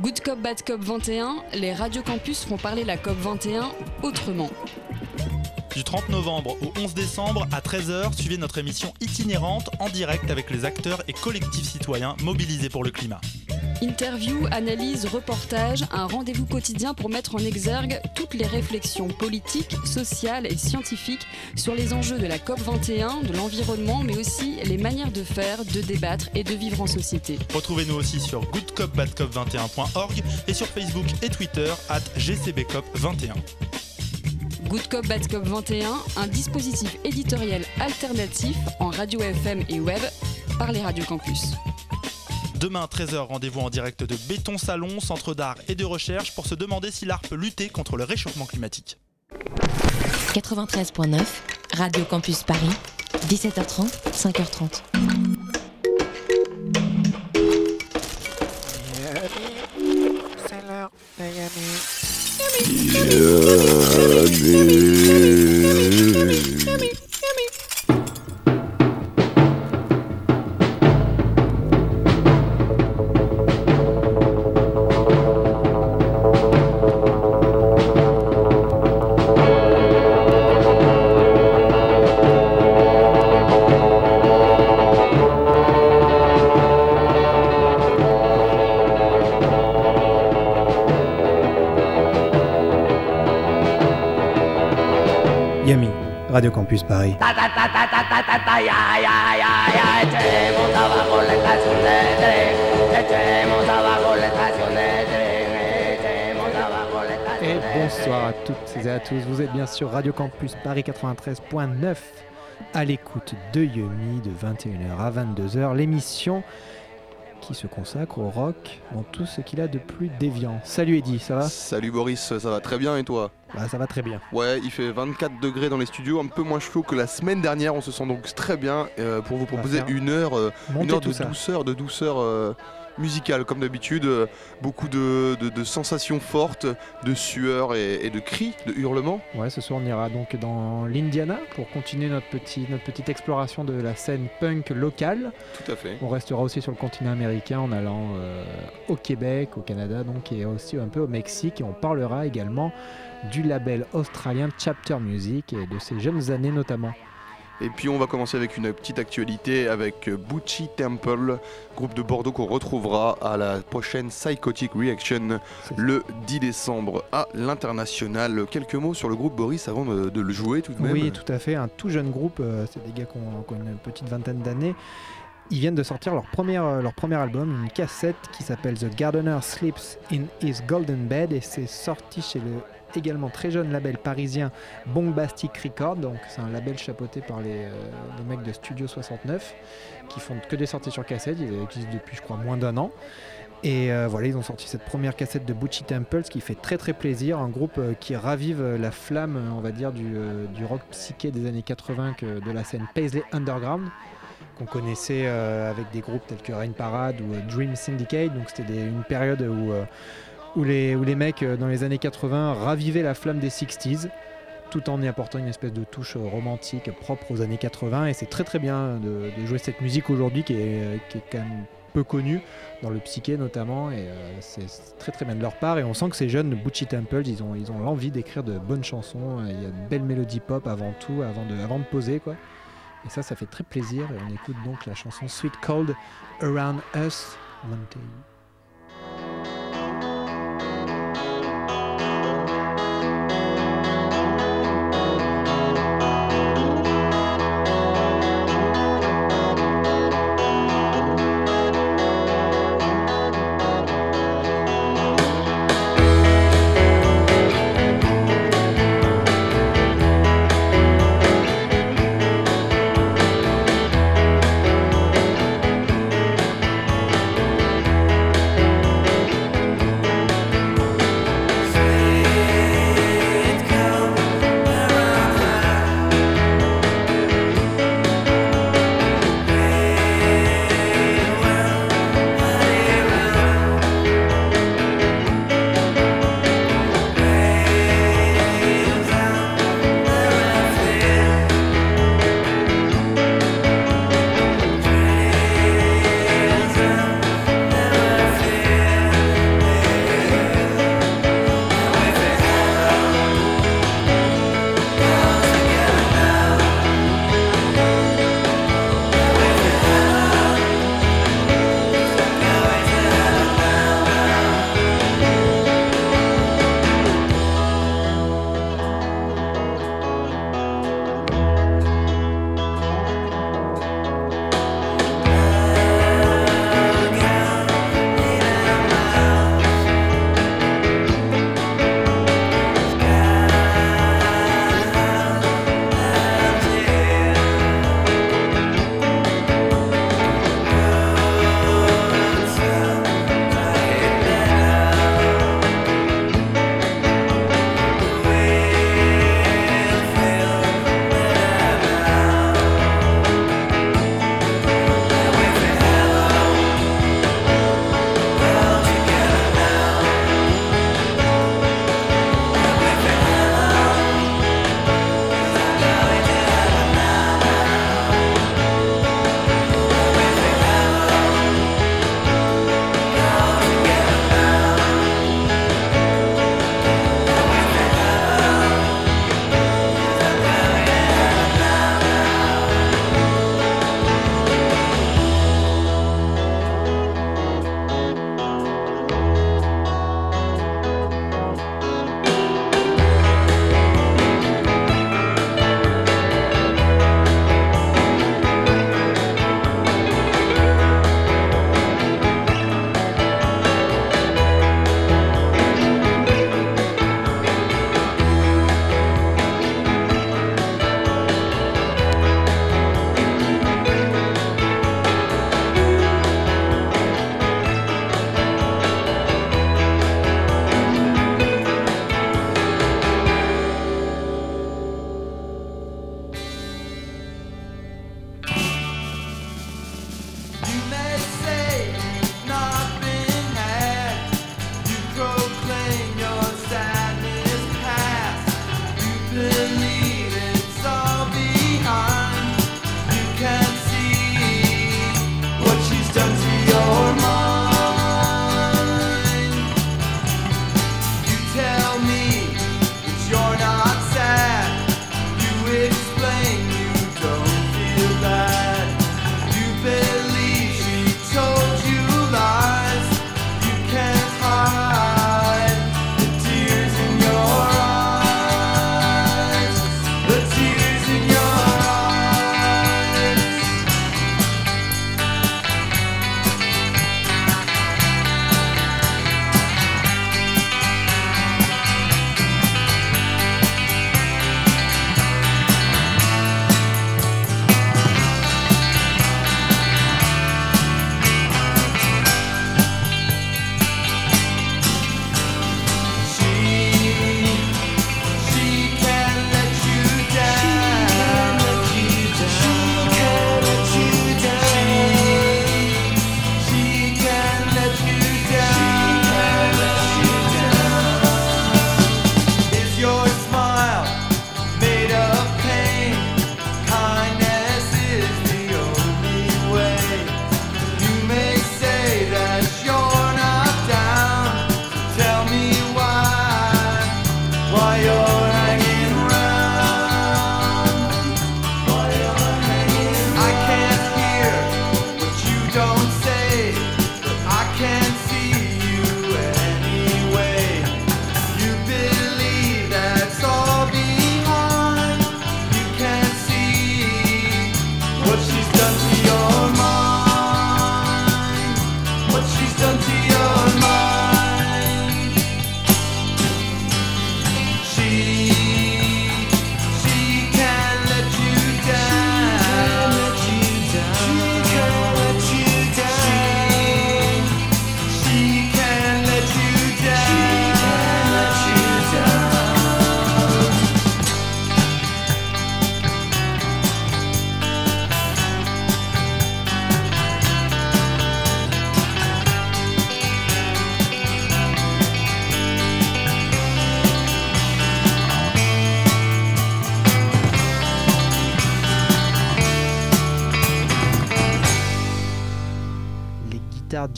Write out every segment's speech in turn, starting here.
Good Cop Bad Cop 21, les Radio Campus font parler la COP 21 autrement. Du 30 novembre au 11 décembre à 13h, suivez notre émission itinérante en direct avec les acteurs et collectifs citoyens mobilisés pour le climat. Interview, analyse, reportage, un rendez-vous quotidien pour mettre en exergue toutes les réflexions politiques, sociales et scientifiques sur les enjeux de la COP21, de l'environnement, mais aussi les manières de faire, de débattre et de vivre en société. Retrouvez-nous aussi sur goodcopbadcop21.org et sur Facebook et Twitter at gcbcop21. Good Cop Bad Cop 21, un dispositif éditorial alternatif en radio FM et web par les radios campus. Demain 13h, rendez-vous en direct de Béton Salon, centre d'art et de recherche pour se demander si l'art peut lutter contre le réchauffement climatique. 93.9, Radio Campus Paris, 17h30, 5h30. C'est l'heure de Yami, Radio Campus Paris. Et bonsoir à toutes et à tous. Vous êtes bien sûr Radio Campus Paris 93.9 à l'écoute de Yumi de 21h à 22h. L'émission qui se consacre au rock dans tout ce qu'il a de plus déviant. Salut Eddy, ça va? Salut Boris, ça va très bien et toi? Bah ça va très bien. Ouais, il fait 24 degrés dans les studios, un peu moins chaud que la semaine dernière, on se sent donc très bien euh, pour vous proposer une heure, euh, une heure de douceur, de douceur euh, musicale comme d'habitude, euh, beaucoup de, de- de sensations fortes, de sueur et, et de cris, de hurlements. Ouais, ce soir on ira donc dans l'Indiana pour continuer notre, petit, notre petite exploration de la scène punk locale. Tout à fait. On restera aussi sur le continent américain en allant euh, au Québec, au Canada, donc et aussi un peu au Mexique. Et on parlera également du label australien Chapter Music et de ses jeunes années notamment. Et puis on va commencer avec une petite actualité avec euh, Bucci Temple, groupe de Bordeaux qu'on retrouvera à la prochaine Psychotic Reaction le 10 décembre à l'international. Quelques mots sur le groupe Boris avant de, le jouer tout de même. Oui, tout à fait. Un tout jeune groupe, euh, c'est des gars qui ont, qui ont une petite vingtaine d'années. Ils viennent de sortir leur, première, euh, leur premier album, une cassette qui s'appelle The Gardener Sleeps in His Golden Bed et c'est sorti chez le également très jeune label parisien Bombastic Record. Donc c'est un label chapeauté par les, euh, mecs de Studio 69 qui font que des sorties sur cassette. Ils existent depuis je crois moins d'un an. Et euh, voilà, ils ont sorti cette première cassette de Bucci Temple, ce qui fait très très plaisir. Un groupe euh, qui ravive la flamme, on va dire, du, rock psyché des années 80 que de la scène Paisley Underground, qu'on connaissait avec des groupes tels que Rain Parade ou Dream Syndicate. Donc c'était une période où, où, les, mecs euh, dans les années 80 ravivaient la flamme des 60s tout en y apportant une espèce de touche euh, romantique propre aux années 80 et c'est très très bien de, jouer cette musique aujourd'hui qui est, euh, qui est quand même peu connue dans le psyché notamment et c'est très très bien de leur part. Et on sent que ces jeunes Bucci Temple ils ont ils ont l'envie d'écrire de bonnes chansons. Il y a de belles mélodies pop avant tout avant de avant de poser quoi. Et ça ça fait très plaisir. Et on écoute donc la chanson Sweet Cold Around Us. Thank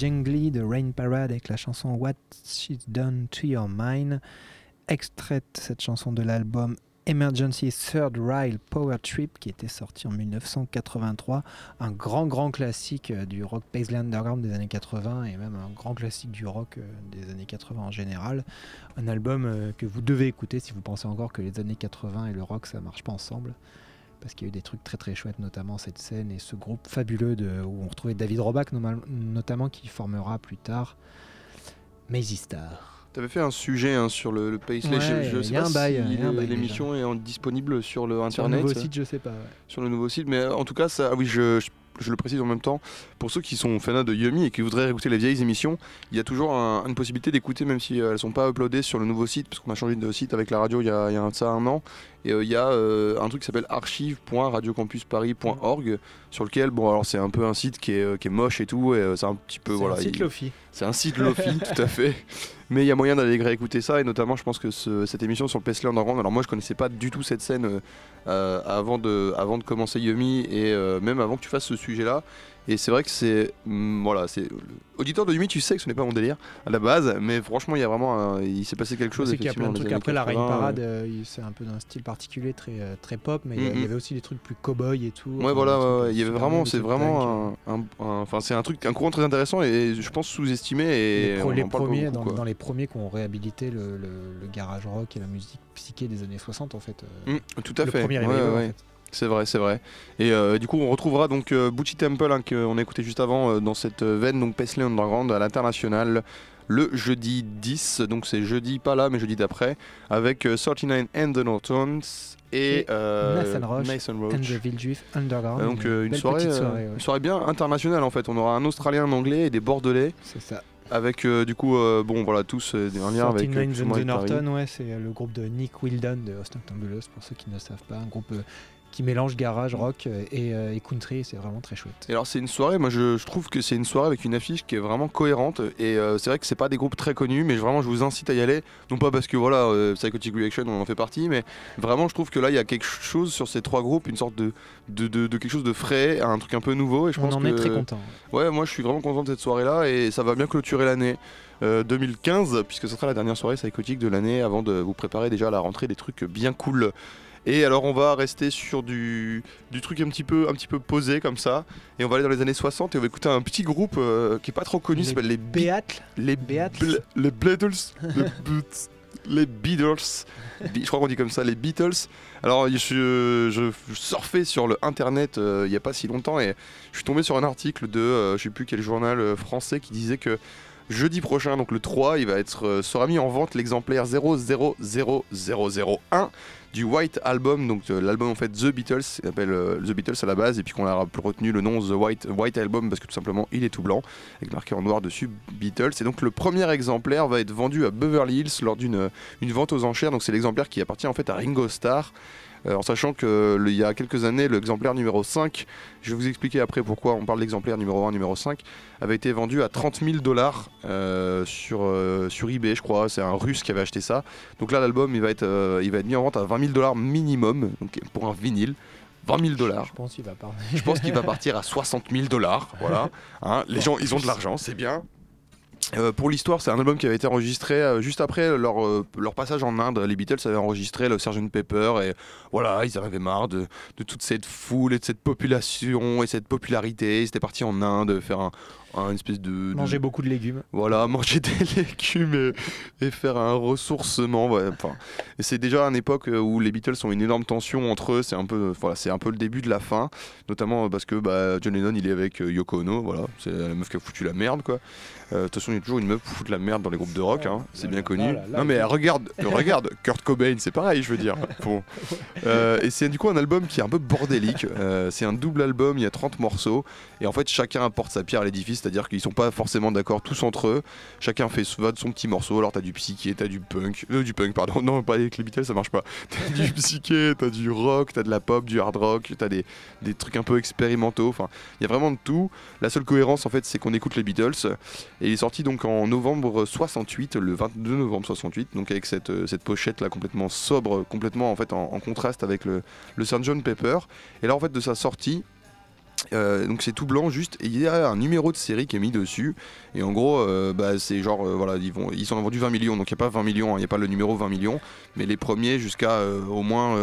Jangly de Rain Parade avec la chanson What She's Done to Your Mind, extraite cette chanson de l'album Emergency Third Rail Power Trip qui était sorti en 1983, un grand grand classique euh, du rock Paisley Underground des années 80 et même un grand classique du rock euh, des années 80 en général. Un album euh, que vous devez écouter si vous pensez encore que les années 80 et le rock ça marche pas ensemble. Parce qu'il y a eu des trucs très très chouettes, notamment cette scène et ce groupe fabuleux de, où on retrouvait David Roback notamment qui formera plus tard Mazy Star. T'avais fait un sujet hein, sur le, le Paisley. Ouais, je, sais a pas si l'émission est en- disponible sur le Sur le internet. nouveau site, je sais pas. ouais. sur le nouveau site. Mais en tout cas, ça, ah oui, je, je- je le précise en même temps, pour ceux qui sont fans de Yumi et qui voudraient écouter les vieilles émissions, il y a toujours un- une possibilité d'écouter, même si euh, elles sont pas uploadées sur le nouveau site, parce qu'on a changé de site avec la radio il y a, il y a un- ça un an. Et euh, il y a euh, un truc qui s'appelle archive.radiocampusparis.org, sur lequel, bon, alors c'est un peu un site qui est, euh, qui est moche et tout, et euh, c'est un petit peu. Voilà, un site il- Lofi. c'est un site Lofi, tout à fait. Mais il y a moyen d'aller réécouter ça, et notamment, je pense que ce- cette émission sur le Paisley Underground, alors moi je connaissais pas du tout cette scène euh, euh, avant, de, avant de commencer Yumi, et euh, même avant que tu fasses ce sujet-là. Et c'est vrai que c'est. hum, voilà, c'est. Auditeur de Yumi, tu sais que ce n'est pas mon délire à la base, mais franchement, il y a vraiment. un- il s'est passé quelque Je chose. sais qu'il y a plein de effectivement, trucs. dans Après la années Rain 80, Parade, euh, il- c'est un peu d'un style particulier, très, euh, très pop, mais il y a- il y Mhm. avait aussi des trucs plus cow-boy et tout. Ouais, voilà, ouais, euh, ouais, il y avait vraiment, c'est vraiment un, un- un- enfin, c'est un truc, un courant très intéressant et je pense sous-estimé et les, pro- on les en parle pas premiers, beaucoup, dans, quoi. dans les premiers qui ont réhabilité le, le- le garage rock et la musique psyché des années 60 en fait. euh, Mm, tout à le fait. premier Ouais, revival, en ouais, fait. C'est vrai, c'est vrai. Et euh, du coup, on retrouvera donc euh, Butchie Temple, hein, qu'on a écouté juste avant, euh, dans cette euh, veine, donc Paisley Underground à l'international, le jeudi 10. Donc c'est jeudi, pas là, mais jeudi d'après, avec euh, 39 and the Nortons et, Et euh, Nathan Roach Nathan And the Villejuif Underground. Euh, donc euh, une belle soirée, euh, soirée, ouais. une soirée bien internationale en fait. On aura un Australien, un Anglais et des Bordelais C'est ça. avec euh, du coup euh, bon voilà tous euh, un lien avec euh, 49 plus ou and moins the avec Paris. Norton, ouais, c'est euh, le groupe de Nick Wildon de Austin Tumulus, pour ceux qui ne savent pas. Un groupe euh, qui mélange garage, rock euh, et, euh, et country, c'est vraiment très chouette. Et alors c'est une soirée, moi je, je trouve que c'est une soirée avec une affiche qui est vraiment cohérente et euh, c'est vrai que c'est pas des groupes très connus mais vraiment je vous incite à y aller, non pas parce que voilà euh, Psychotic Reaction on en fait partie mais vraiment je trouve que là il y a quelque chose sur ces trois groupes, une sorte de, de, de- de quelque chose de frais, un truc un peu nouveau et je On pense en que est très content. ouais moi je suis vraiment content de cette soirée là et ça va bien clôturer l'année. euh, 2015 puisque ce sera la dernière soirée psychotique de l'année avant de vous préparer déjà à la rentrée des trucs bien cool et alors on va rester sur du, du truc un petit peu un petit peu posé comme ça. Et on va aller dans les années 60 et on va écouter un petit groupe euh, qui est pas trop connu, s'appelle les Be- Beatles, les Beatles. Les Beatles, les Beatles, Be- je crois qu'on dit comme ça, les Beatles. Alors je, je, surfais sur le internet euh, il y a pas si longtemps et je suis tombé sur un article de euh, je sais plus quel journal euh, français qui disait que jeudi prochain, donc le 3, il va être euh, sera mis en vente l'exemplaire 000001 du White Album, donc euh, l'album en fait The Beatles, il s'appelle euh, The Beatles à la base, et puis qu'on a retenu le nom The White, White Album parce que tout simplement il est tout blanc, avec marqué en noir dessus Beatles. Et donc le premier exemplaire va être vendu à Beverly Hills lors d'une une vente aux enchères, donc c'est l'exemplaire qui appartient en fait à Ringo Starr. Euh, en sachant qu'il y a quelques années, l'exemplaire numéro 5, je vais vous expliquer après pourquoi on parle d'exemplaire numéro 1, numéro 5, avait été vendu à 30 000 dollars euh, sur, euh, sur eBay, je crois. C'est un russe qui avait acheté ça. Donc là, l'album, il, va être, il va être mis en vente à 20 000 dollars minimum donc pour un vinyle. 20 000 dollars. Je pense qu'il va parler. Je pense qu'il va partir à 60 000 dollars. Voilà. Hein, les gens, ils ont de l'argent, c'est bien. Euh, pour l'histoire, c'est un album qui avait été enregistré euh, juste après leur, euh, leur passage en Inde. Les Beatles avaient enregistré le Sgt Pepper et voilà, ils en avaient marre de, de toute cette foule et de cette population et cette popularité. Ils étaient partis en Inde faire un, un espèce de, de- Manger beaucoup de légumes. voilà, manger des légumes et, et faire un ressourcement. ouais, enfin, c'est déjà une époque euh, où les Beatles ont une énorme tension entre eux. C'est un peu, voilà, c'est un peu le début de la fin, notamment parce que bah, John Lennon il est avec euh, Yoko Ono. Voilà, c'est la meuf qui a foutu la merde quoi. Euh, De toute façon, il y a toujours une meuf pour foutre la merde dans les groupes de rock, hein, c'est bien connu. là, là, non mais regarde, regarde, Kurt Cobain, c'est pareil, je veux dire. Bon. Euh, et c'est du coup un album qui est un peu bordélique. Euh, c'est un double album, il y a 30 morceaux. Et en fait, chacun apporte sa pierre à l'édifice, c'est-à-dire qu'ils sont pas forcément d'accord tous entre eux. Chacun fait son petit morceau. Alors t'as du psyché, t'as du punk, euh, du punk, pardon. Non, pas avec les Beatles, ça marche pas. T'as du psyché, t'as du rock, t'as de la pop, du hard rock, t'as des, des trucs un peu expérimentaux. Enfin, il y a vraiment de tout. La seule cohérence, en fait, c'est qu'on écoute les Beatles. Et il est sorti donc en novembre 68, le 22 novembre 68, donc avec cette, euh, cette pochette là complètement sobre, complètement en fait en, en contraste avec le, le Sgt John Pepper. Et là, en fait, de sa sortie. Euh, donc c'est tout blanc juste il y a un numéro de série qui est mis dessus. Et en gros euh, bah, c'est genre euh, voilà ils, vont, ils en ont vendu 20 millions. Donc il n'y a pas 20 millions hein, il n'y a pas le numéro 20 millions mais les premiers jusqu'à au moins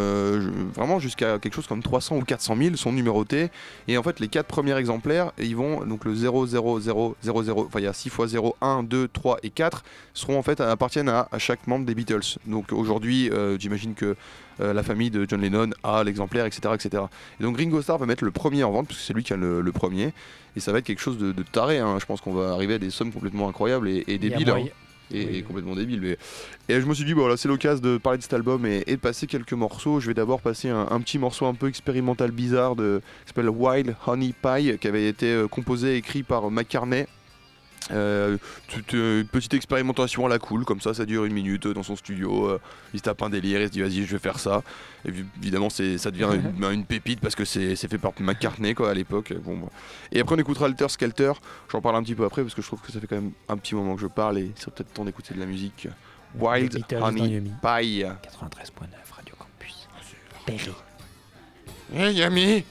vraiment jusqu'à quelque chose comme 300 ou 400 000 sont numérotés. Et en fait les quatre premiers exemplaires ils vont donc le 0 0 0 0 0 enfin il y a 6 fois 0 1 2 3 et 4 seront en fait appartiennent à, chaque membre des Beatles. Donc aujourd'hui j'imagine que euh, la famille de John Lennon a l'exemplaire etc etc et donc Ringo Starr va mettre le premier en vente parce que c'est lui qui a le, le premier et ça va être quelque chose de, de taré hein. je pense qu'on va arriver à des sommes complètement incroyables et, débiles hein. et, Oui. et complètement débiles mais... et je me suis dit bon, c'est l'occasion de parler de cet album et, et de passer quelques morceaux je vais d'abord passer un, un petit morceau un peu expérimental bizarre de, qui s'appelle Wild Honey Pie qui avait été euh, composé et écrit par McCartney euh, toute, euh, une petite expérimentation à la cool, comme ça, ça dure une minute euh, dans son studio. euh, il se tape un délire, il se dit vas-y, je vais faire ça. Et puis, évidemment, ça devient une, une pépite parce que c'est, fait par McCartney quoi, à l'époque. Bon, bah. Et après, on écoutera Alter Skelter. J'en parle un petit peu après parce que je trouve que ça fait quand même un petit moment que je parle et c'est peut-être temps d'écouter de la musique. Wild Honey. Pie. 93.9 Radio Campus. Perry. Hey Yami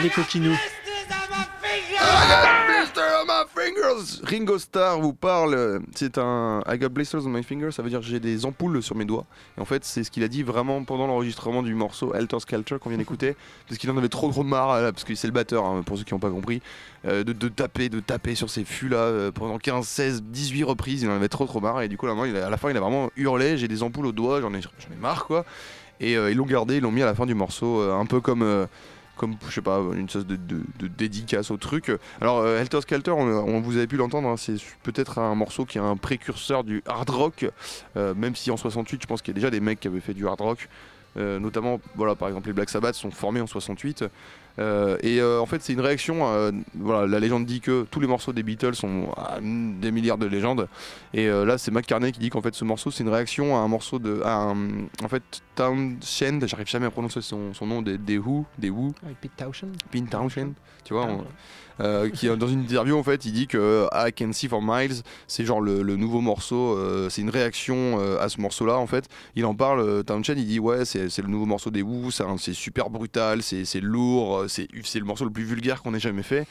Allez, coquinou. Ringo Starr vous parle, euh, c'est un I got blisters on my fingers, ça veut dire j'ai des ampoules sur mes doigts. Et en fait, c'est ce qu'il a dit vraiment pendant l'enregistrement du morceau Helter Skelter qu'on vient d'écouter, parce qu'il en avait trop trop marre, euh, parce que c'est le batteur, hein, pour ceux qui n'ont pas compris, euh, de, de taper, de taper sur ces fûts là pendant 15, 16, 18 reprises, il en avait trop trop marre, et du coup, là, il a- à la fin, il a vraiment hurlé, j'ai des ampoules aux doigts, j'en ai, ai marre quoi. Et euh, ils l'ont gardé, ils l'ont mis à la fin du morceau, euh, un peu comme. Comme je sais pas une sorte de, dédicace au truc. Alors euh, Helter on- vous avez pu l'entendre, hein, c'est peut-être un morceau qui est un précurseur du hard rock, euh, même si en 68, je pense qu'il y a déjà des mecs qui avaient fait du hard rock. Euh, notamment, voilà, par exemple, les Black Sabbath sont formés en 68. Euh, et euh, en fait, c'est une réaction. à- voilà, la légende dit que tous les morceaux des Beatles sont à des milliards de légendes. Et euh, là, c'est McCartney qui dit qu'en fait, ce morceau, c'est une réaction à un morceau de. À un- en fait, Townshend, j'arrive jamais à prononcer son, son nom, des, des Who, des Who, Pete Townshend. Pin Townshend, tu vois, Ah, on- euh, qui dans une interview en fait il dit que I Can See for Miles c'est genre le, nouveau morceau euh, c'est une réaction euh, à ce morceau là en fait. Il en parle euh, Townshend il dit ouais c'est le nouveau morceau des Who c'est super brutal c'est lourd euh, c'est le morceau le plus vulgaire qu'on ait jamais fait.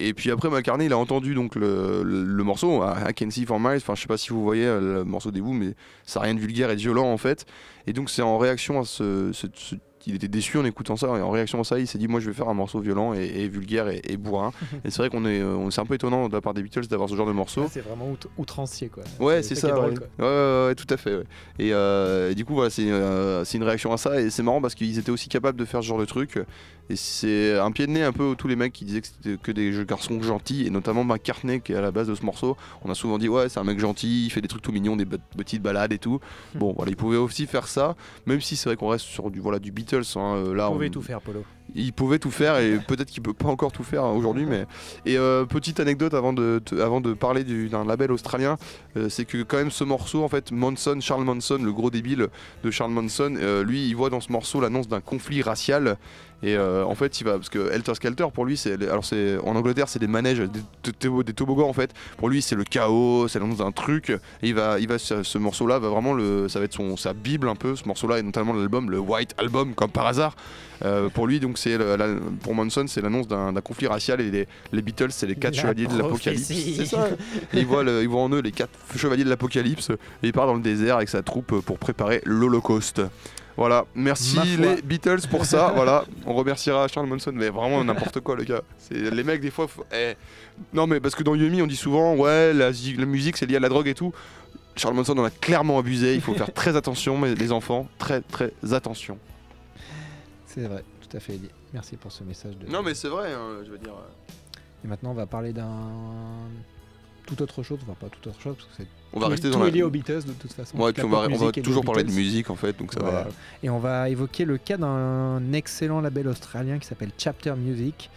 Et puis après McCartney il a entendu donc le, morceau I Can See for Miles enfin je sais pas si vous voyez euh, le morceau des Who mais ça n'a rien de vulgaire et de violent en fait. Et donc c'est en réaction à ce- il était déçu en écoutant ça et en réaction à ça il s'est dit moi je vais faire un morceau violent et, et vulgaire et, et bourrin et c'est vrai qu'on est euh, on- c'est un peu étonnant de la part des Beatles d'avoir ce genre de morceau Là, C'est vraiment out- outrancier quoi. Ouais, c'est ça. drôle, ouais. quoi. Ouais, ouais, ouais, tout à fait. ouais. Et, euh, et du coup, voilà, c'est euh, c'est une réaction à ça. Et c'est marrant parce qu'ils étaient aussi capables de faire ce genre de truc. Et c'est un pied de nez un peu tous les mecs qui disaient que c'était que des jeux garçons gentils. Et notamment McCartney qui est à la base de ce morceau. On a souvent dit, ouais, c'est un mec gentil, il fait des trucs tout mignons, des petites balades et tout. Bon, voilà, il pouvait aussi faire ça. Même si c'est vrai qu'on reste sur du, voilà, du Beatles. hein, euh, là, Vous pouvez on- tout faire, Polo. Il pouvait tout faire et peut-être qu'il peut pas encore tout faire aujourd'hui mais et euh, petite anecdote avant de avant de parler du- d'un label australien euh, c'est que quand même ce morceau en fait Manson Charles Manson le gros débile de Charles Manson euh, lui il voit dans ce morceau l'annonce d'un conflit racial et en fait il va parce que Helter Skelter pour lui c'est alors c'est en Angleterre c'est des manèges des, toboggans en fait. Pour lui c'est le chaos c'est l'annonce d'un truc il va il va ce, ce morceau là va vraiment le ça va être son sa bible un peu ce morceau là et notamment l'album le White Album comme par hasard pour lui, donc c'est le- la- pour Manson, c'est l'annonce d'un conflit racial et les, les Beatles, c'est les quatre La chevaliers de l'apocalypse. C'est ça. Et il voit, le- il voit en eux les quatre chevaliers de l'apocalypse et il part dans le désert avec sa troupe pour préparer l'Holocauste. Voilà, merci les Beatles pour ça. voilà, on remerciera Charles Manson, mais vraiment n'importe quoi, le gars. C'est les mecs des fois. faut- eh. Non, mais parce que dans Yumi, on dit souvent, ouais, la, la musique c'est lié à la drogue et tout. Charles Manson en a clairement abusé. Il faut faire très attention, mais les enfants, très très attention. C'est vrai, à fait dit. Merci pour ce message. De... Non, mais c'est vrai, hein, je veux dire. Et maintenant, on va parler d'un tout autre chose, enfin pas tout autre chose parce que c'est On va tout- rester tout dans est la. lié aux Beatles de toute façon. Ouais, puis on va, on va toujours parler de musique en fait, donc ça Voilà. va. Et on va évoquer le cas d'un excellent label australien qui s'appelle Chapter Music,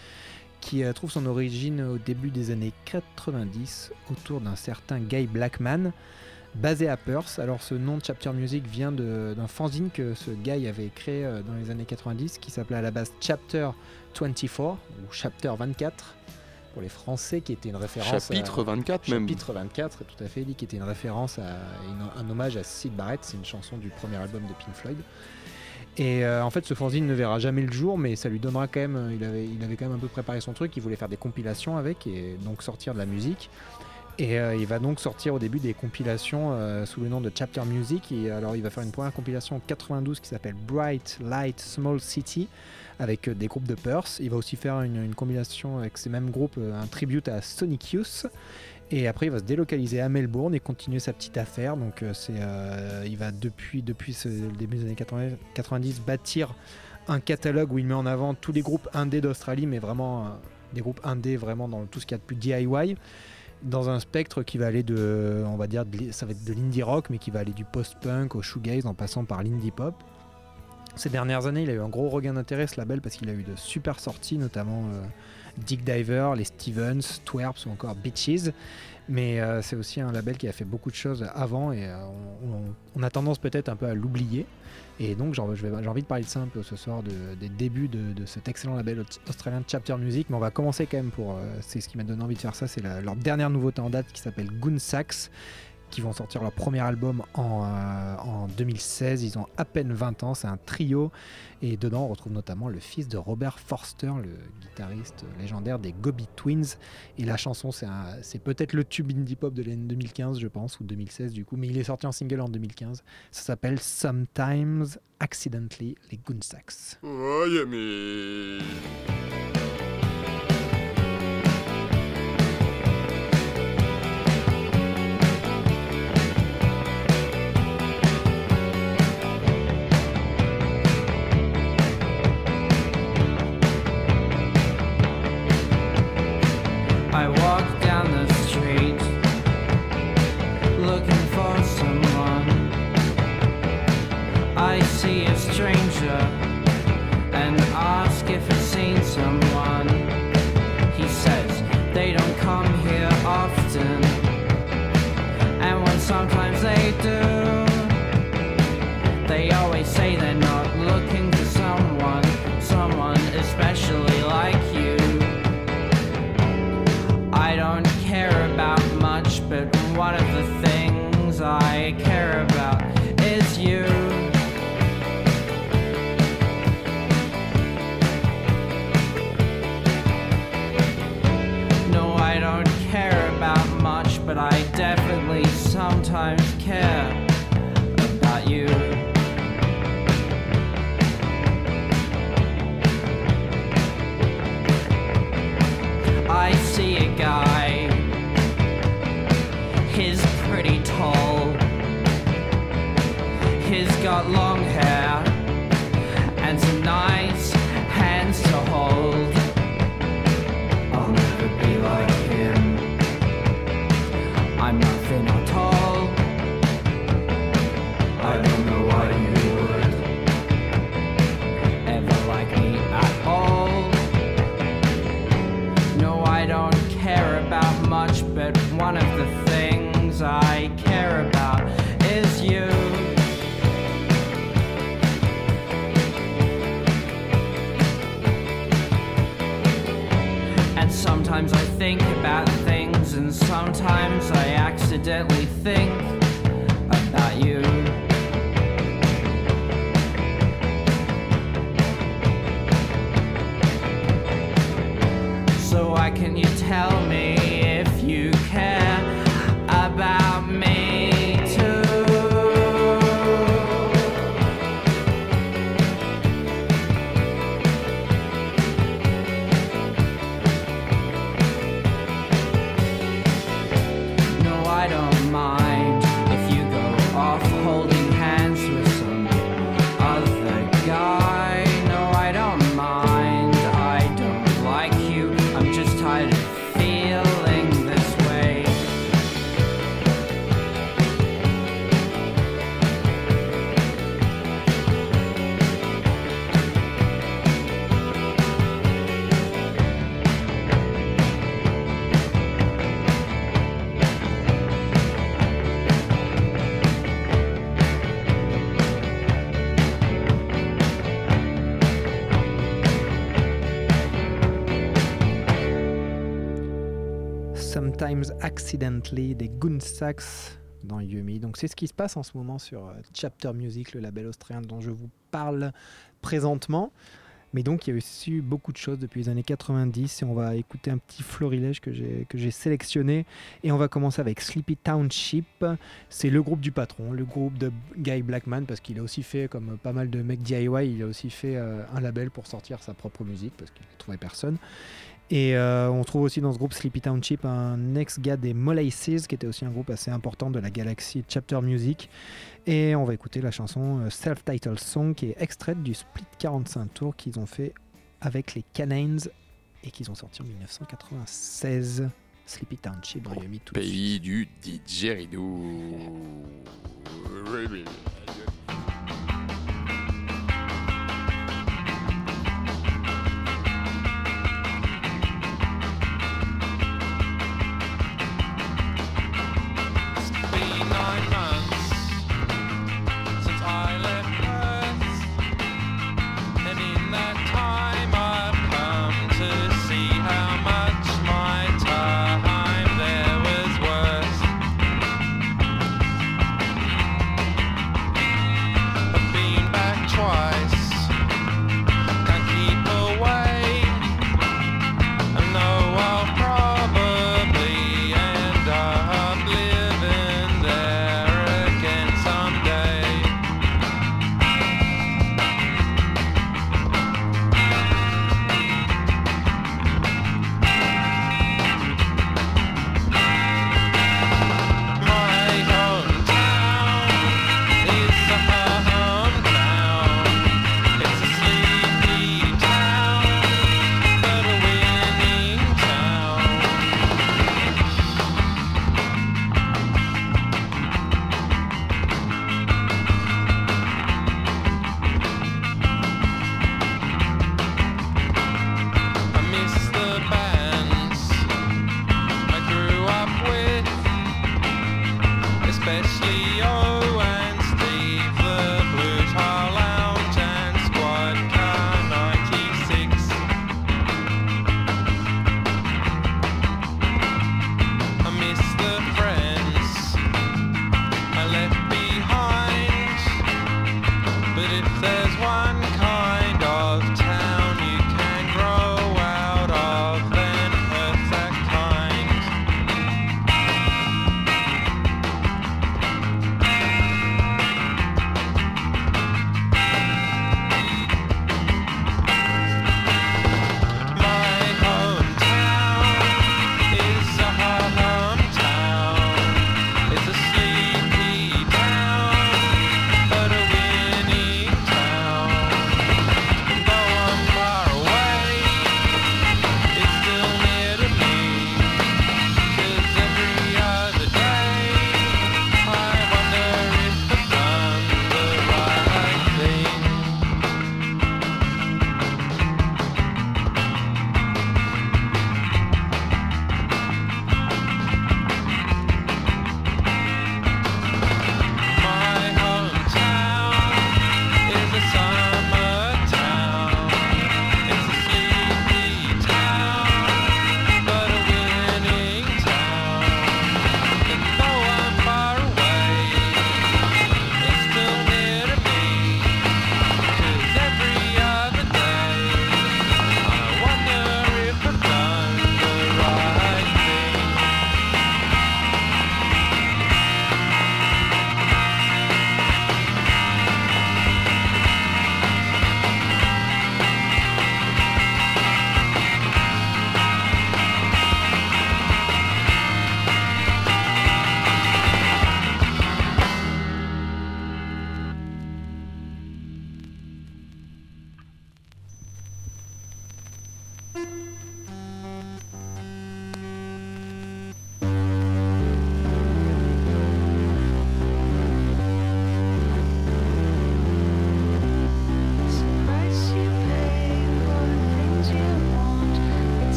qui euh, trouve son origine au début des années 90 autour d'un certain Guy Blackman, basé à Perth. Alors ce nom de Chapter Music vient d'un fanzine que ce Guy avait créé euh, dans les années 90, qui s'appelait à la base Chapter 24 ou Chapter 24 pour les Français, qui était une référence. Chapitre à- 24 même. Chapitre 24, tout à fait, dit, qui était une référence à une- un hommage à Sid Barrett, c'est une chanson du premier album de Pink Floyd. Et euh, en fait, ce fanzine ne verra jamais le jour, mais ça lui donnera quand même. euh, Il avait, il avait quand même un peu préparé son truc. Il voulait faire des compilations avec et donc sortir de la musique. Et euh, il va donc sortir au début des compilations euh, sous le nom de Chapter Music. Et alors, il va faire une première compilation en 92 qui s'appelle Bright Light Small City avec euh, des groupes de Perth. Il va aussi faire une, compilation avec ces mêmes groupes, un tribute à Sonic Youth. Et après, il va se délocaliser à Melbourne et continuer sa petite affaire. Donc, c'est, il va depuis, depuis le début des années 80 90 bâtir un catalogue où il met en avant tous les groupes indés d'Australie, mais vraiment des groupes indés vraiment dans tout ce qu'il y a de plus DIY. Dans un spectre qui va aller de, on va dire, de ça va être de l'indie rock, mais qui va aller du post-punk au shoegaze en passant par l'indie pop. Ces dernières années, il a eu un gros regain d'intérêt ce label parce qu'il a eu de super sorties, notamment euh, Dick Diver, les Stevens, Twerps ou encore Bitches. Mais euh, c'est aussi un label qui a fait beaucoup de choses avant et euh, on, a tendance peut-être un peu à l'oublier. Et donc j'ai envie de parler de ça un peu ce soir, de- des débuts de, cet excellent label aust- australien Chapter Music. Mais on va commencer quand même pour... euh, c'est ce qui m'a donné envie de faire ça, c'est leur dernière nouveauté en date qui s'appelle Goon Sax qui vont sortir leur premier album en, euh, en 2016. Ils ont à peine 20 ans, c'est un trio. Et dedans, on retrouve notamment le fils de Robert Forster, le guitariste légendaire des Gobi Twins. Et la chanson, c'est peut-être le tube indie pop de l'année 2015, je pense, ou 2016 du coup, mais il est sorti en single en 2015. Ça s'appelle Sometimes Accidentally, les. Miami. I they don't come here often, and when sometimes they do, they always say they're not looking for someone, someone especially like you. I don't care about much, but one of the things I care about is you. Got long sometimes I accidentally think about you. So why can you tell me if you care Accidentally des Goonsacks dans Yumi. Donc c'est ce qui se passe en ce moment sur euh, Chapter Music, le label australien dont je vous parle présentement. Mais donc il y a eu beaucoup de choses depuis les années 90 et on va écouter un petit florilège que j'ai que j'ai sélectionné et on va commencer avec Sleepy Township. C'est le groupe du patron, le groupe de Guy Blackman parce qu'il a aussi fait comme pas mal de mecs DIY, il a aussi fait euh, un label pour sortir sa propre musique parce qu'il ne trouvait personne. Et euh, on trouve aussi dans ce groupe Sleepy Township un ex-gars des Molasses, qui était aussi un groupe assez important de la galaxie Chapter Music. Et on va écouter la chanson euh, Self-Titled Song, qui est extraite du split 45 tours qu'ils ont fait avec les Canines et qu'ils ont sorti en 1996. Sleepy Township Yumi tout. Pays du didgeridoo.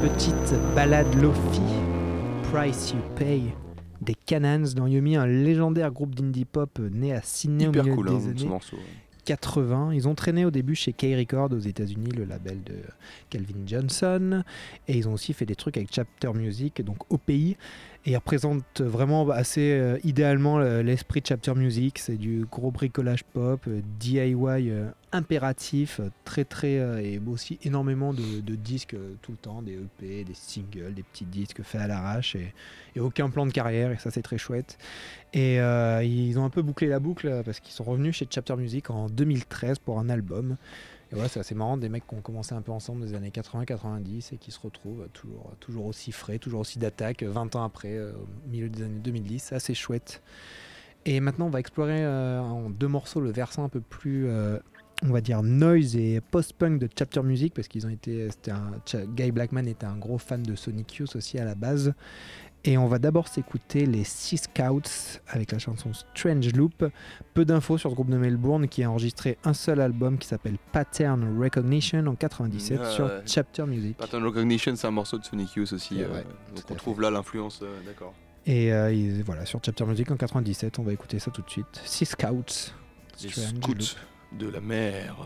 Petite balade Lofi, Price You Pay, des Canans dans Yumi, un légendaire groupe d'indie pop né à Sydney au Hyper milieu cool hein, des ce années morceau. 80. Ils ont traîné au début chez K-Record aux États-Unis, le label de Calvin Johnson. Et ils ont aussi fait des trucs avec Chapter Music, donc au pays. Et ils représentent vraiment assez euh, idéalement l'esprit de Chapter Music. C'est du gros bricolage pop, euh, DIY euh, impératif, très très. et aussi énormément de, disques tout le temps, des EP, des singles, des petits disques faits à l'arrache. Et, et aucun plan de carrière, et ça c'est très chouette. Et ils ont un peu bouclé la boucle parce qu'ils sont revenus chez Chapter Music en 2013 pour un album. Et voilà, c'est assez marrant, des mecs qui ont commencé un peu ensemble des années 80-90 et qui se retrouvent toujours, toujours aussi frais, toujours aussi d'attaque, euh, 20 ans après, euh, au milieu des années 2010. C'est assez chouette. Et maintenant, on va explorer euh, en deux morceaux le versant un peu plus, euh, on va dire, noise et post-punk de Chapter Music parce qu'ils ont été, Guy Blackman était un gros fan de Sonic Youth aussi à la base. Et on va d'abord s'écouter les Sea Scouts avec la chanson Strange Loop. Peu d'infos sur ce groupe de Melbourne qui a enregistré un seul album qui s'appelle Pattern Recognition en 97 Ah sur. Chapter Music. Pattern Recognition, c'est un morceau de Sonic Youth aussi. Euh, ouais, donc on trouve là l'influence, euh, d'accord. Et euh, voilà, sur Chapter Music en 97, on va écouter ça tout de suite. Sea Scouts. Les Strange scouts Loop. de la mer.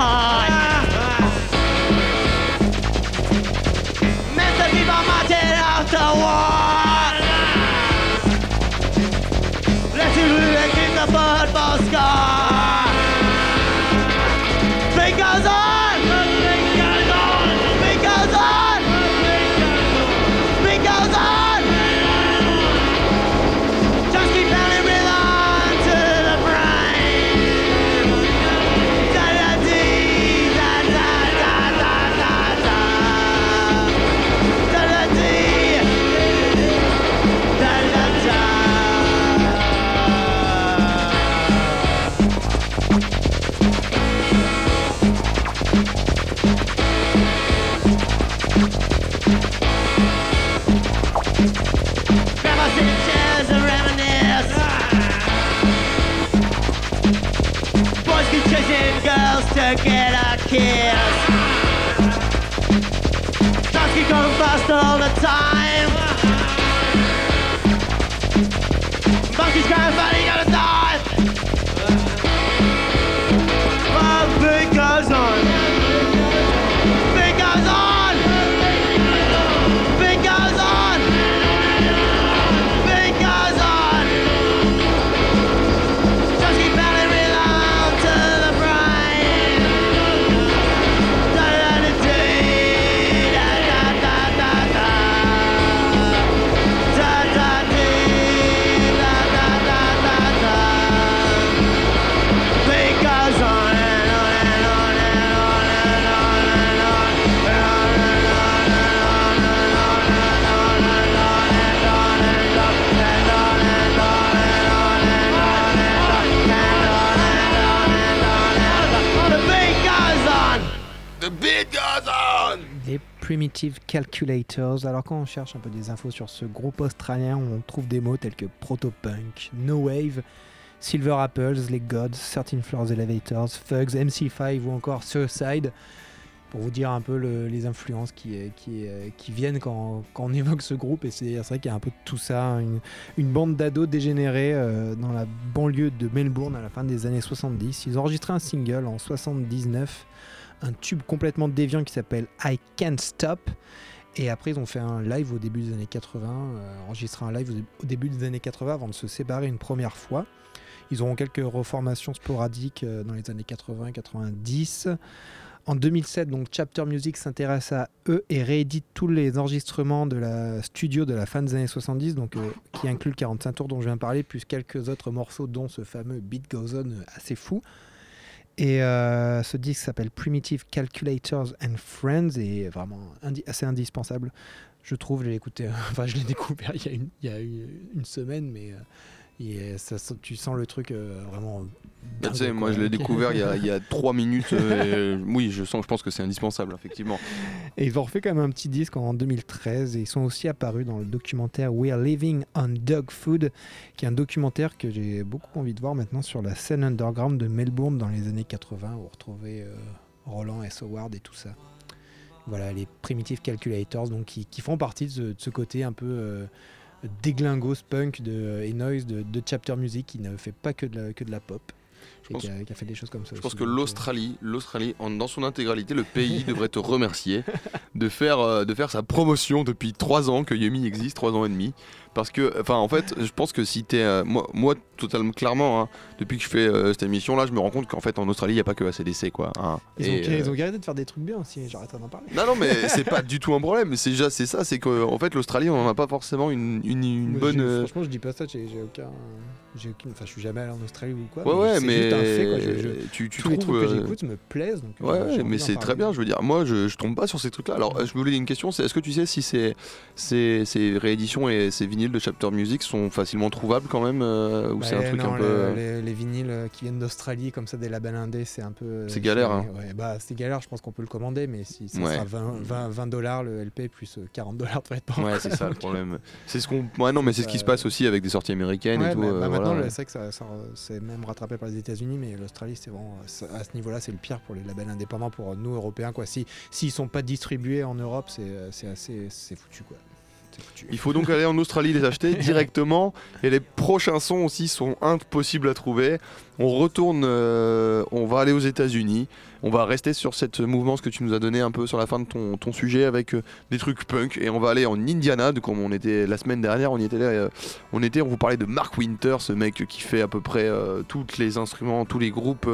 time. Mentre viva mater out the. Let's see the football sky. To get a kiss. Times keep going fast all the time. Monkeys crying, fighting out a dive. Oh, it goes on. Primitive Calculators. Alors quand on cherche un peu des infos sur ce groupe australien, on trouve des mots tels que proto-punk, no wave, Silver Apples, les Gods, 13 Floors Elevators, Fugs, MC5 ou encore Suicide. Pour vous dire un peu le- les influences qui, euh, euh, viennent quand, on évoque ce groupe. Et c'est vrai qu'il y a un peu de tout ça. Une, une bande d'ados dégénérés euh, dans la banlieue de Melbourne à la fin des années 70. Ils ont enregistré un single en 79 un tube complètement déviant qui s'appelle I Can't Stop. Et après, ils ont fait un live au début des années 80, euh, enregistré un live au, dé- au début des années 80 avant de se séparer une première fois. Ils auront quelques reformations sporadiques euh, dans les années 80-90. En 2007, donc Chapter Music s'intéresse à eux et réédite tous les enregistrements de la studio de la fin des années 70, donc euh, qui inclut le 45 tours dont je viens de parler, plus quelques autres morceaux, dont ce fameux Beat Goes On assez fou. Et euh, ce disque s'appelle Primitive Calculators and Friends et est vraiment assez indispensable. Je trouve, je l'ai écouté, enfin je l'ai découvert il y a une, une, une semaine, mais euh, ça, tu sens le truc euh, vraiment. Tu sais, moi je l'ai découvert il y a, 3 minutes. euh, et, oui, je sens, je pense que c'est indispensable, effectivement. Et ils ont refait quand même un petit disque en 2013 et ils sont aussi apparus dans le documentaire We Are Living on Dog Food, qui est un documentaire que j'ai beaucoup envie de voir maintenant sur la scène underground de Melbourne dans les années 80 où on retrouvait euh, Roland S. Howard et tout ça. Voilà, les Primitive Calculators donc, qui, qui font partie de ce, de ce côté un peu déglingos punk de, et noise de, de Chapter Music qui ne fait pas que de la, que de la pop. Et pense- qui, a, qui a fait des choses comme ça. Je pense que Donc, euh, l'Australie, l'Australie, dans son intégralité, le pays devrait te remercier de faire, euh, de faire sa promotion depuis 3 ans que Yumi existe, 3 ans et demi. Parce que, enfin, en fait, je pense que si t'es. euh, moi, moi, totalement clairement, hein, depuis que je fais euh, cette émission-là, je me rends compte qu'en fait, en Australie, il n'y a pas que ACDC, quoi. hein. Ils, ont, ils euh, ont arrêté de faire des trucs bien aussi, j'arrête d'en parler. Non, non, mais c'est pas du tout un problème. C'est déjà, c'est ça, c'est qu'en fait, l'Australie, on n'en a pas forcément une, une, une Moi, bonne. euh, Franchement, je dis pas ça, j'ai aucun. Enfin, je suis jamais allé en Australie ou quoi. Ouais, ouais, mais juste un fait, quoi. Je- je- tu, tu tous les trouves. trucs que euh, j'écoute me plaisent. Donc, euh, Ouais, ouais, mais c'est très bien. Je veux dire, moi, je, je tombe pas sur ces trucs-là. Alors, je me voulais une question c'est est-ce que tu sais si ces, ces, ces rééditions et ces vinyles de Chapter Music sont facilement trouvables quand même Ou Bah, c'est un truc non, un peu. Les, les- les vinyles euh, qui viennent d'Australie, comme ça, des labels indés, c'est un peu. euh, C'est galère, hein. Ouais, bah, c'est galère, je pense qu'on peut le commander, mais si ça Ouais. sera 20, 20, 20 dollars le LP plus euh, 40 dollars de vêtements. Ouais, c'est ça le problème. C'est ce qu'on. Ouais, non, mais c'est ce qui se passe aussi avec des sorties américaines Ouais, et tout. bah, euh, bah, maintenant, voilà. c'est vrai que ça, ça- c'est même rattrapé par les États-Unis, mais l'Australie, c'est vraiment à ce niveau-là, c'est le pire pour les labels indépendants, pour nous Européens, quoi. Si s'ils sont pas distribués en Europe, c'est euh, c'est assez, c'est foutu, quoi. Il faut donc aller en Australie les acheter directement. Et les prochains sons aussi sont impossibles à trouver. On retourne, euh, on va aller aux États-Unis. On va rester sur cette mouvement ce que tu nous as donné un peu sur la fin de ton, sujet avec euh, des trucs punk et on va aller en Indiana, comme on était la semaine dernière, on y était là, euh, on était, on vous parlait de Mark Winter, ce mec qui fait à peu près euh, tous les instruments, tous les groupes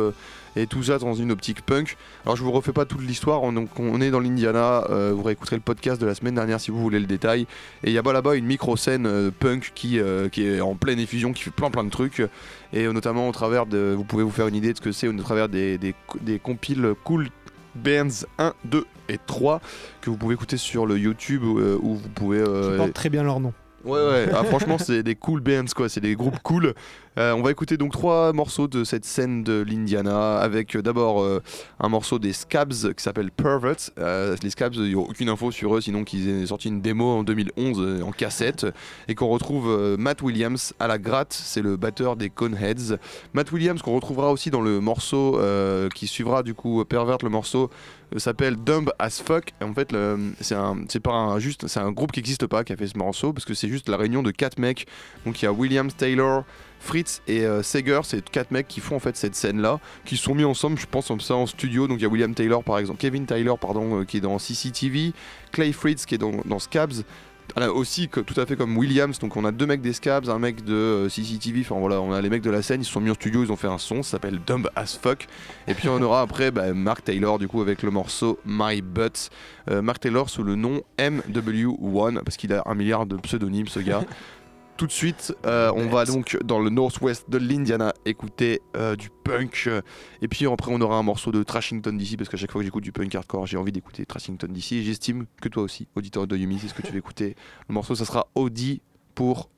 et tout ça dans une optique punk. Alors je vous refais pas toute l'histoire, on, est dans l'Indiana, vous réécouterez le podcast de la semaine dernière si vous voulez le détail. Et il y a là-bas une micro-scène punk qui, est en pleine effusion, qui fait plein plein de trucs. Et notamment au travers de, vous pouvez vous faire une idée de ce que c'est au travers des, des, des compiles Cool Bands 1, 2 et 3 que vous pouvez écouter sur le YouTube euh, où vous pouvez... Qui euh, portent très bien leur nom. Ouais, ouais, ah, franchement, c'est des cool bands, quoi. C'est des groupes cool. Euh, on va écouter donc trois morceaux de cette scène de l'Indiana, avec euh, d'abord euh, un morceau des Scabs qui s'appelle Pervert. Les Scabs, il n'y a aucune info sur eux, sinon qu'ils aient sorti une démo en 2011 euh, en cassette, et qu'on retrouve Matt Williams à la gratte, c'est le batteur des Coneheads. Matt Williams, qu'on retrouvera aussi dans le morceau qui suivra du coup Pervert, le morceau s'appelle Dumb as Fuck. Et en fait, c'est pas un, juste, c'est un groupe qui n'existe pas qui a fait ce morceau parce que c'est juste la réunion de quatre mecs. Donc il y a Williams, Taylor, Fritz et euh, Seger, c'est quatre mecs qui font en fait cette scène là, qui sont mis ensemble, je pense, comme ça en studio. Donc il y a William Taylor par exemple, Kevin Taylor pardon, euh, qui est dans CCTV, Clay Fritz qui est dans, dans Scabs. Ah, aussi tout à fait comme Williams, donc on a deux mecs des Scabs, un mec de euh, CCTV, enfin voilà, on a les mecs de la scène, ils sont mis en studio, ils ont fait un son, ça s'appelle Dumb as Fuck. Et puis on aura après bah, Mark Taylor du coup avec le morceau My Butt. Euh, Mark Taylor sous le nom MW1 parce qu'il a un milliard de pseudonymes ce gars. Tout de suite, euh, on va donc dans le northwest de l'Indiana écouter euh, du punk. euh, Et puis après, on aura un morceau de Trashington DC parce qu'à chaque fois que j'écoute du punk hardcore, j'ai envie d'écouter Trashington DC. Et j'estime que toi aussi, auditeur de Yumi, c'est ce que tu veux écouter. Le morceau, ça sera Audi pour.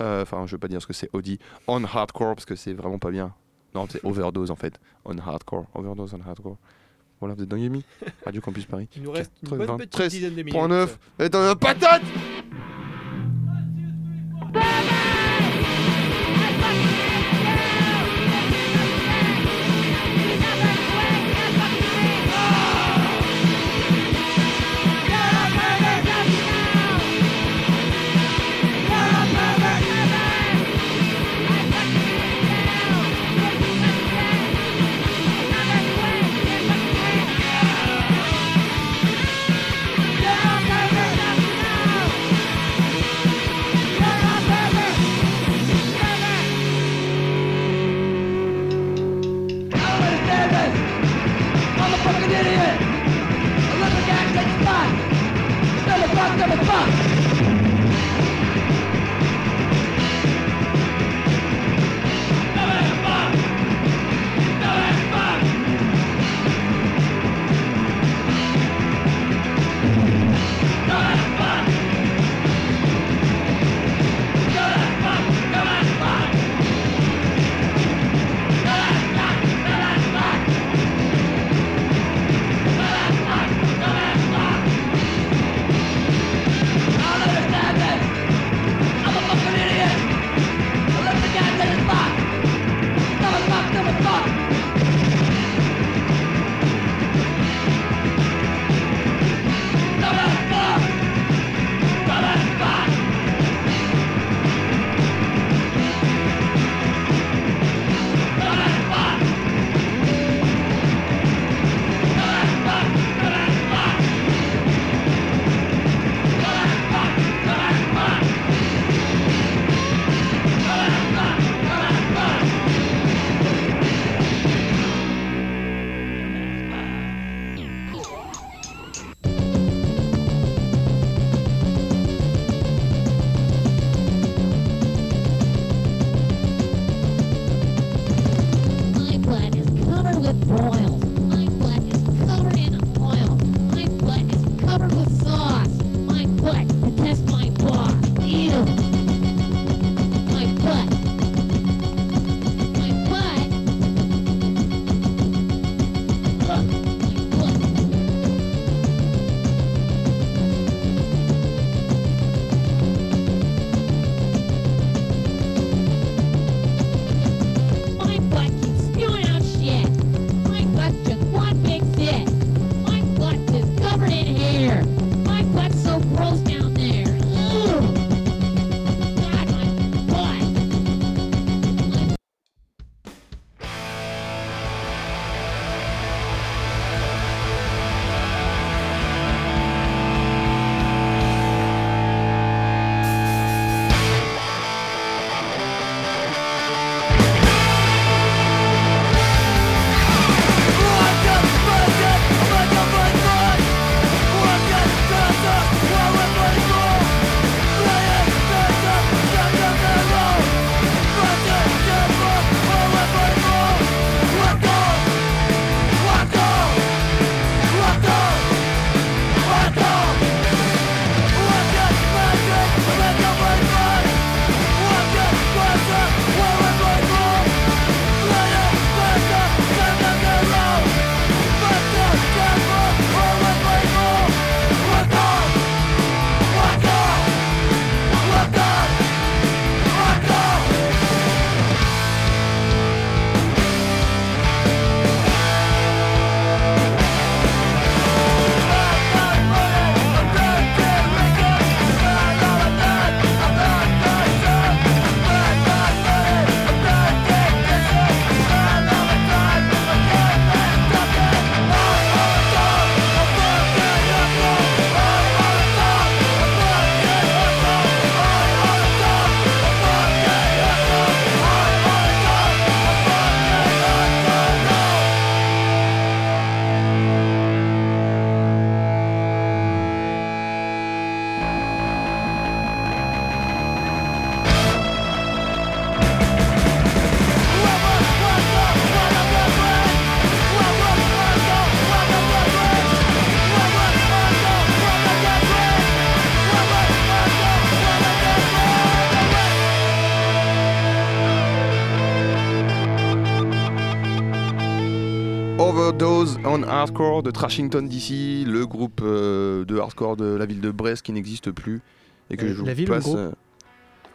euh, Enfin, je veux pas dire ce que c'est Audi. On hardcore parce que c'est vraiment pas bien. Non, c'est overdose en fait. On hardcore. Overdose on hardcore. Voilà, vous êtes dans Yumi Radio Campus Paris. Il nous reste une bonne 93 petite dizaine de minutes. Point 9. Et dans la patate Hardcore de Trashington DC, le groupe euh, de hardcore de la ville de Brest qui n'existe plus et que Euh, je vous la ville ou le passe groupe euh,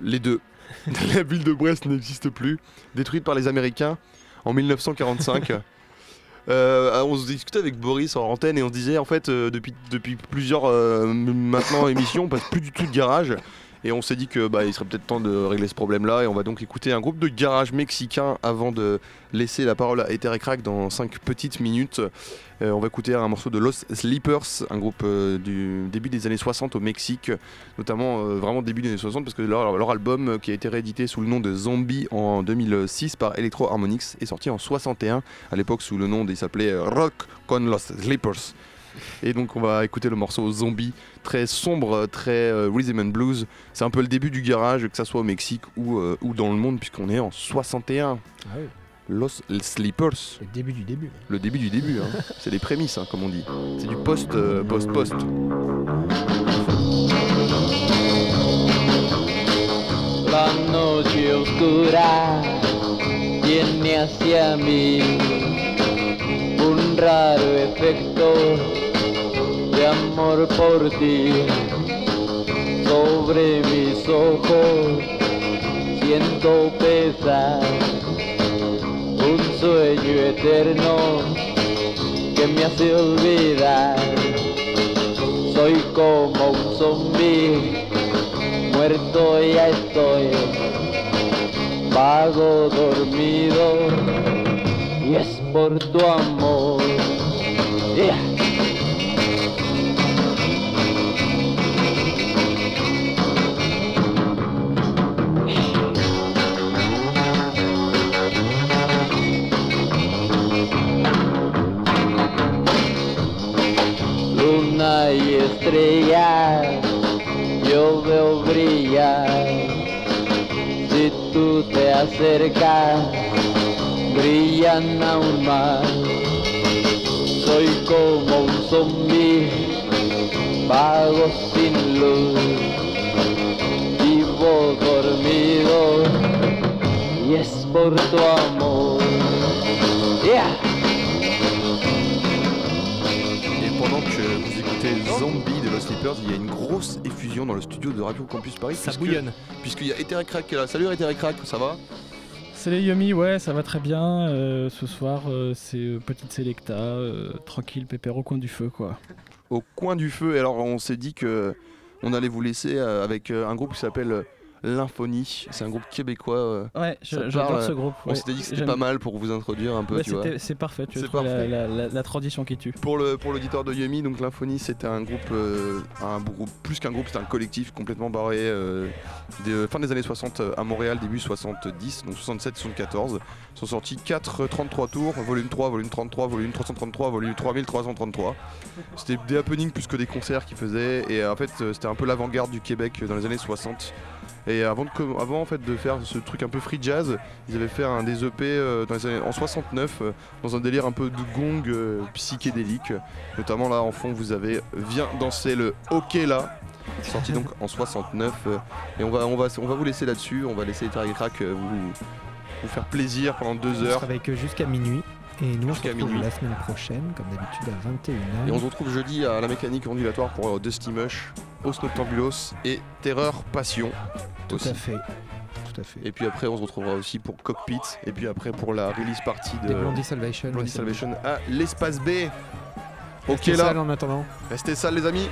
les deux. la ville de Brest n'existe plus, détruite par les Américains en 1945. Euh, on se discutait avec Boris en antenne et on se disait en fait euh, depuis, depuis plusieurs euh, maintenant émissions on passe plus du tout de garage et on s'est dit que bah, il serait peut-être temps de régler ce problème là et on va donc écouter un groupe de garage mexicain avant de laisser la parole à Ether et Crack dans 5 petites minutes. Euh, on va écouter un morceau de Los Sleepers, un groupe euh, du début des années 60 au Mexique, notamment euh, vraiment début des années 60 parce que leur, album qui a été réédité sous le nom de Zombie en 2006 par Electro Harmonix est sorti en 61 à l'époque sous le nom il s'appelait Rock con los Sleepers. Et donc on va écouter le morceau Zombie, très sombre, très euh, rhythm and blues. C'est un peu le début du garage, que ça soit au Mexique ou, euh, ou dans le monde, puisqu'on est en 61. Ah oui, Los Sleepers, le début du début. le début du début. hein. C'est les prémices, hein, comme on dit. C'est du post, euh, post, post. La noche oscura viene hacia mí un raro efecto de amor por ti. Sobre mis ojos siento pesar un sueño eterno que me hace olvidar. Soy como un zombie muerto ya estoy, vago dormido, y es por tu amor. Estrellas yo veo brillar. Si tú te acercas, brillan aún más. Soy como un zombie, vago sin luz, vivo dormido y es por tu amor. Écoutez Zombie de Los Sleepers, il y a une grosse effusion dans le studio de Radio Campus Paris. Ça puisque- bouillonne. Puisqu'il y a Ether Crack qui est là. Salut Ether et Crack, ça va? Les Yumi, ouais, ça va très bien. Euh, ce soir, euh, c'est euh, petite Selecta, euh, tranquille, pépère au coin du feu, quoi. Au coin du feu. Et alors on s'est dit que on allait vous laisser euh, avec euh, un groupe qui s'appelle L'Infonie. C'est un groupe québécois. euh, Ouais, j'adore ce groupe. On s'était dit que c'était pas mal pour vous introduire un peu, vois. c'est parfait, tu trouvé la, la- tradition qui tue. Pour le pour l'auditeur de Yumi, donc l'Infonie, c'était un groupe, euh, un groupe plus qu'un groupe, c'était un collectif complètement barré euh, de fin des années 60 à Montréal, début 70, donc 67-74. Sont sortis 4 33 tours, volume 3, volume 33, volume 333, volume 3333. C'était des happenings plus que des concerts qu'ils faisaient et en fait c'était un peu l'avant-garde du Québec dans les années 60. Et avant, de, com- avant en fait de faire ce truc un peu free jazz, ils avaient fait un des EP euh, dans les années, en 69 euh, dans un délire un peu de gong euh, psychédélique. Notamment là en fond vous avez Viens danser le OK là sorti donc en 69 euh, et on va, on, va, on va vous laisser là-dessus, on va laisser Terry Crack euh, vous, vous faire plaisir pendant deux On heures avec jusqu'à minuit. Et nous, on se retrouve minuit. la semaine prochaine, comme d'habitude, à 21h. et on se retrouve jeudi à la mécanique ondulatoire pour euh, Dusty Mush, Os Noctambulos et Terreur Passion Tout aussi. à fait. Tout à fait. Et puis après on se retrouvera aussi pour Cockpit et puis après pour la release party de Blondie Salvation. Blondie Salvation à l'espace B. Ok Restez là, sales en attendant. restez sales les amis.